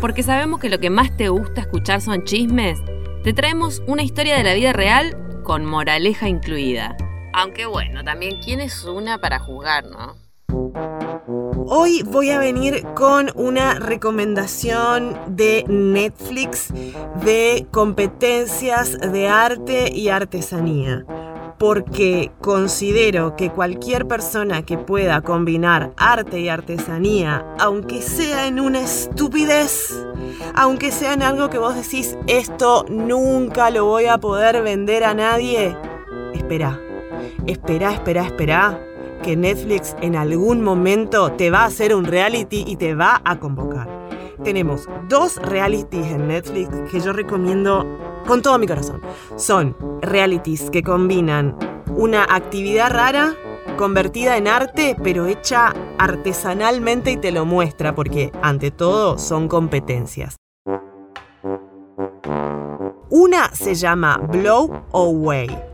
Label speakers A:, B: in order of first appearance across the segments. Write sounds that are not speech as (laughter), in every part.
A: porque sabemos que lo que más te gusta escuchar son chismes, te traemos una historia de la vida real con moraleja incluida. Aunque bueno, también quién es una para juzgar, ¿no?
B: Hoy voy a venir con una recomendación de Netflix de competencias de arte y artesanía porque considero que cualquier persona que pueda combinar arte y artesanía, aunque sea en una estupidez, aunque sea en algo que vos decís, esto nunca lo voy a poder vender a nadie, espera, espera, espera, espera, que Netflix en algún momento te va a hacer un reality y te va a convocar. Tenemos dos realities en Netflix que yo recomiendo con todo mi corazón. Son realities que combinan una actividad rara convertida en arte, pero hecha artesanalmente y te lo muestra, porque ante todo son competencias. Una se llama Blow Away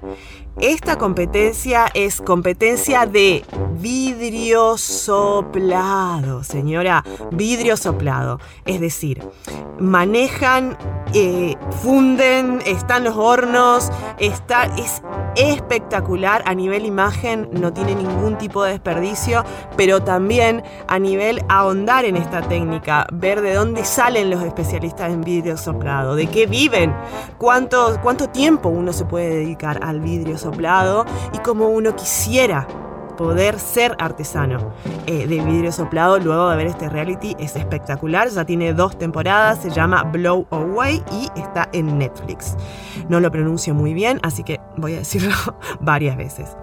B: esta competencia es competencia de vidrio soplado, señora, vidrio soplado. Es decir, manejan, eh, funden, están los hornos, está, es espectacular a nivel imagen, no tiene ningún tipo de desperdicio, pero también a nivel ahondar en esta técnica, ver de dónde salen los especialistas en vidrio soplado, de qué viven, cuánto, cuánto tiempo uno se puede dedicar al vidrio soplado y como uno quisiera poder ser artesano. Eh, de vidrio soplado luego de ver este reality es espectacular. Ya tiene dos temporadas se llama Blow Away y está en Netflix. No lo pronuncio muy bien así que voy a decirlo (laughs) varias veces.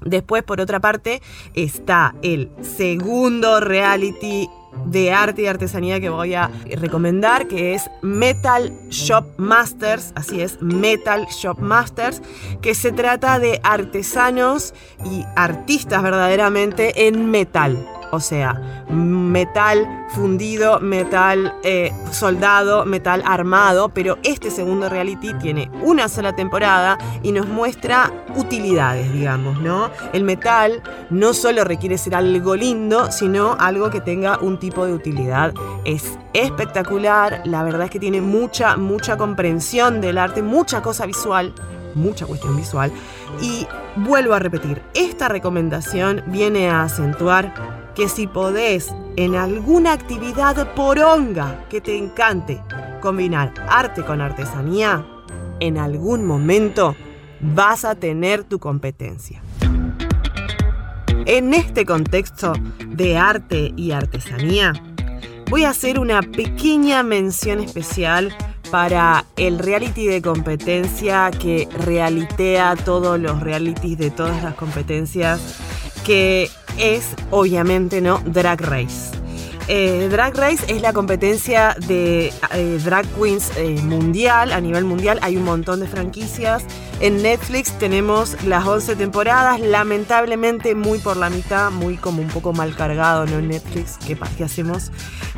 B: Después, por otra parte, está el segundo reality de arte y artesanía que voy a recomendar, que es Metal Shop Masters, así es, Metal Shop Masters, que se trata de artesanos y artistas verdaderamente en metal o sea, metal fundido, metal eh, soldado, metal armado, pero este segundo reality tiene una sola temporada y nos muestra utilidades, digamos, ¿no? El metal no solo requiere ser algo lindo, sino algo que tenga un tipo de utilidad. Es espectacular, la verdad es que tiene mucha, mucha comprensión del arte, mucha cosa visual, mucha cuestión visual. Y vuelvo a repetir, esta recomendación viene a acentuar que si podés en alguna actividad poronga que te encante combinar arte con artesanía, en algún momento vas a tener tu competencia. En este contexto de arte y artesanía, voy a hacer una pequeña mención especial para el reality de competencia que realitea todos los realities de todas las competencias, que es obviamente no Drag Race. Eh, drag Race es la competencia de eh, drag queens eh, mundial, a nivel mundial. Hay un montón de franquicias. En Netflix tenemos las 11 temporadas, lamentablemente muy por la mitad, muy como un poco mal cargado, ¿no? Netflix, ¿qué, qué hacemos?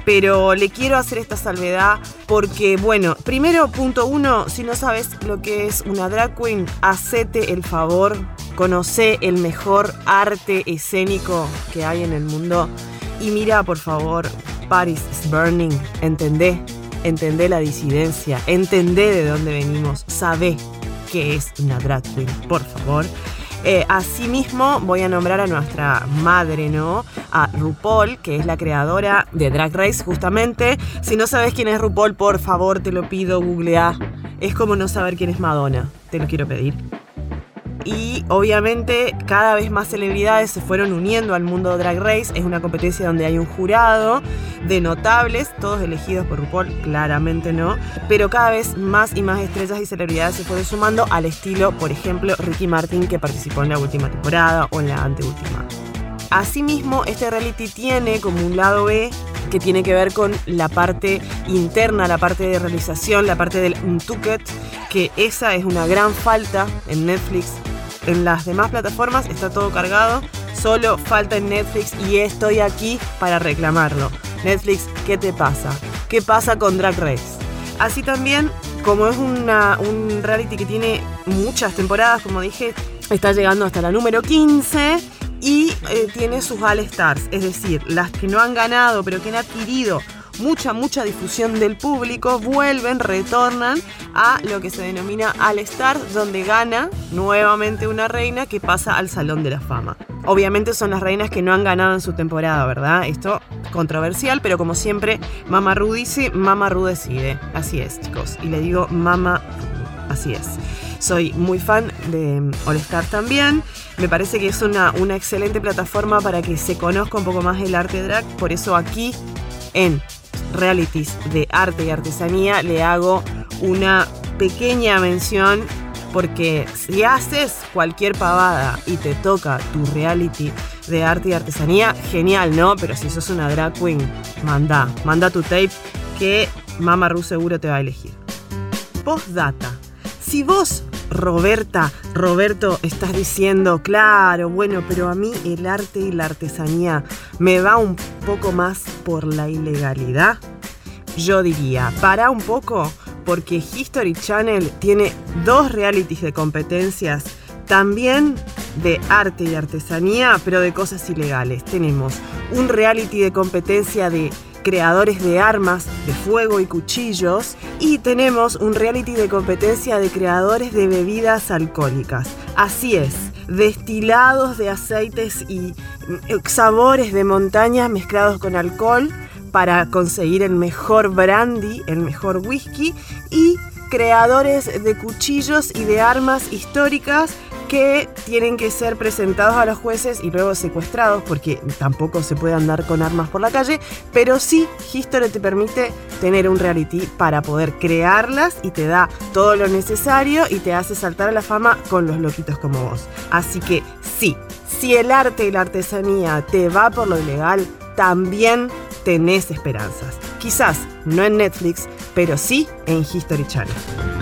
B: Pero le quiero hacer esta salvedad porque, bueno, primero, punto uno, si no sabes lo que es una drag queen, hacete el favor, conoce el mejor arte escénico que hay en el mundo y mira, por favor, Paris is Burning. Entendé, entendé la disidencia, entendé de dónde venimos, sabe qué es una drag queen, por favor. Eh, asimismo, voy a nombrar a nuestra madre, ¿no? A RuPaul, que es la creadora de Drag Race, justamente. Si no sabes quién es RuPaul, por favor, te lo pido, googlea. Es como no saber quién es Madonna, te lo quiero pedir y obviamente cada vez más celebridades se fueron uniendo al mundo Drag Race. Es una competencia donde hay un jurado de notables, todos elegidos por RuPaul, claramente no, pero cada vez más y más estrellas y celebridades se fueron sumando al estilo, por ejemplo, Ricky Martin que participó en la última temporada o en la anteúltima. Asimismo, este reality tiene como un lado B que tiene que ver con la parte interna, la parte de realización, la parte del untucket, que esa es una gran falta en Netflix en las demás plataformas está todo cargado, solo falta en Netflix y estoy aquí para reclamarlo. Netflix, ¿qué te pasa? ¿Qué pasa con Drag Race? Así también, como es una, un reality que tiene muchas temporadas, como dije, está llegando hasta la número 15 y eh, tiene sus All Stars, es decir, las que no han ganado pero que han adquirido mucha, mucha difusión del público, vuelven, retornan a lo que se denomina All Stars, donde gana nuevamente una reina que pasa al Salón de la Fama. Obviamente son las reinas que no han ganado en su temporada, ¿verdad? Esto controversial, pero como siempre, Mama Ru dice, Mama Ru decide. Así es, chicos. Y le digo Mama Así es. Soy muy fan de All Star también. Me parece que es una, una excelente plataforma para que se conozca un poco más el arte drag. Por eso aquí en realities de arte y artesanía le hago una pequeña mención porque si haces cualquier pavada y te toca tu reality de arte y artesanía, genial, ¿no? Pero si sos una drag queen, manda, manda tu tape que Mama Ru seguro te va a elegir. Postdata. Si vos, Roberta, Roberto, estás diciendo, claro, bueno, pero a mí el arte y la artesanía me va un poco más por la ilegalidad, yo diría, para un poco, porque History Channel tiene dos realities de competencias, también de arte y artesanía, pero de cosas ilegales. Tenemos un reality de competencia de creadores de armas de fuego y cuchillos y tenemos un reality de competencia de creadores de bebidas alcohólicas. Así es, destilados de aceites y mm, sabores de montaña mezclados con alcohol para conseguir el mejor brandy, el mejor whisky y creadores de cuchillos y de armas históricas que tienen que ser presentados a los jueces y luego secuestrados porque tampoco se puede andar con armas por la calle, pero sí History te permite tener un reality para poder crearlas y te da todo lo necesario y te hace saltar a la fama con los loquitos como vos. Así que sí, si el arte y la artesanía te va por lo ilegal, también tenés esperanzas. Quizás no en Netflix, pero sí en History Channel.